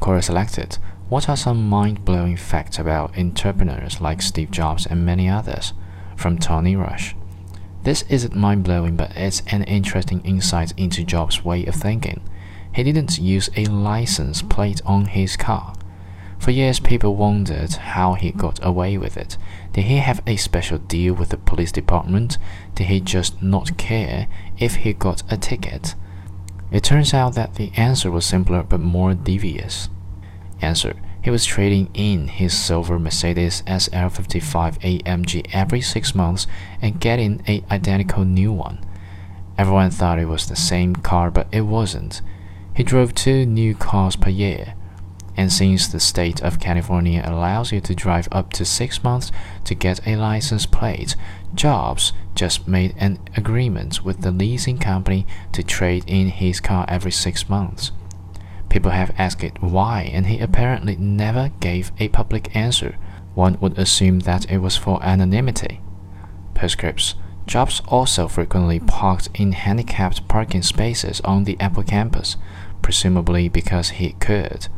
Quora selected What are some mind blowing facts about entrepreneurs like Steve Jobs and many others? from Tony Rush. This isn't mind blowing, but it's an interesting insight into Jobs' way of thinking. He didn't use a license plate on his car. For years, people wondered how he got away with it. Did he have a special deal with the police department? Did he just not care if he got a ticket? It turns out that the answer was simpler but more devious. Answer he was trading in his silver Mercedes SL55 AMG every six months and getting a identical new one. Everyone thought it was the same car, but it wasn't. He drove two new cars per year. And since the state of California allows you to drive up to six months to get a license plate, Jobs just made an agreement with the leasing company to trade in his car every six months. People have asked it why, and he apparently never gave a public answer. One would assume that it was for anonymity. Postscripts Jobs also frequently parked in handicapped parking spaces on the Apple campus, presumably because he could.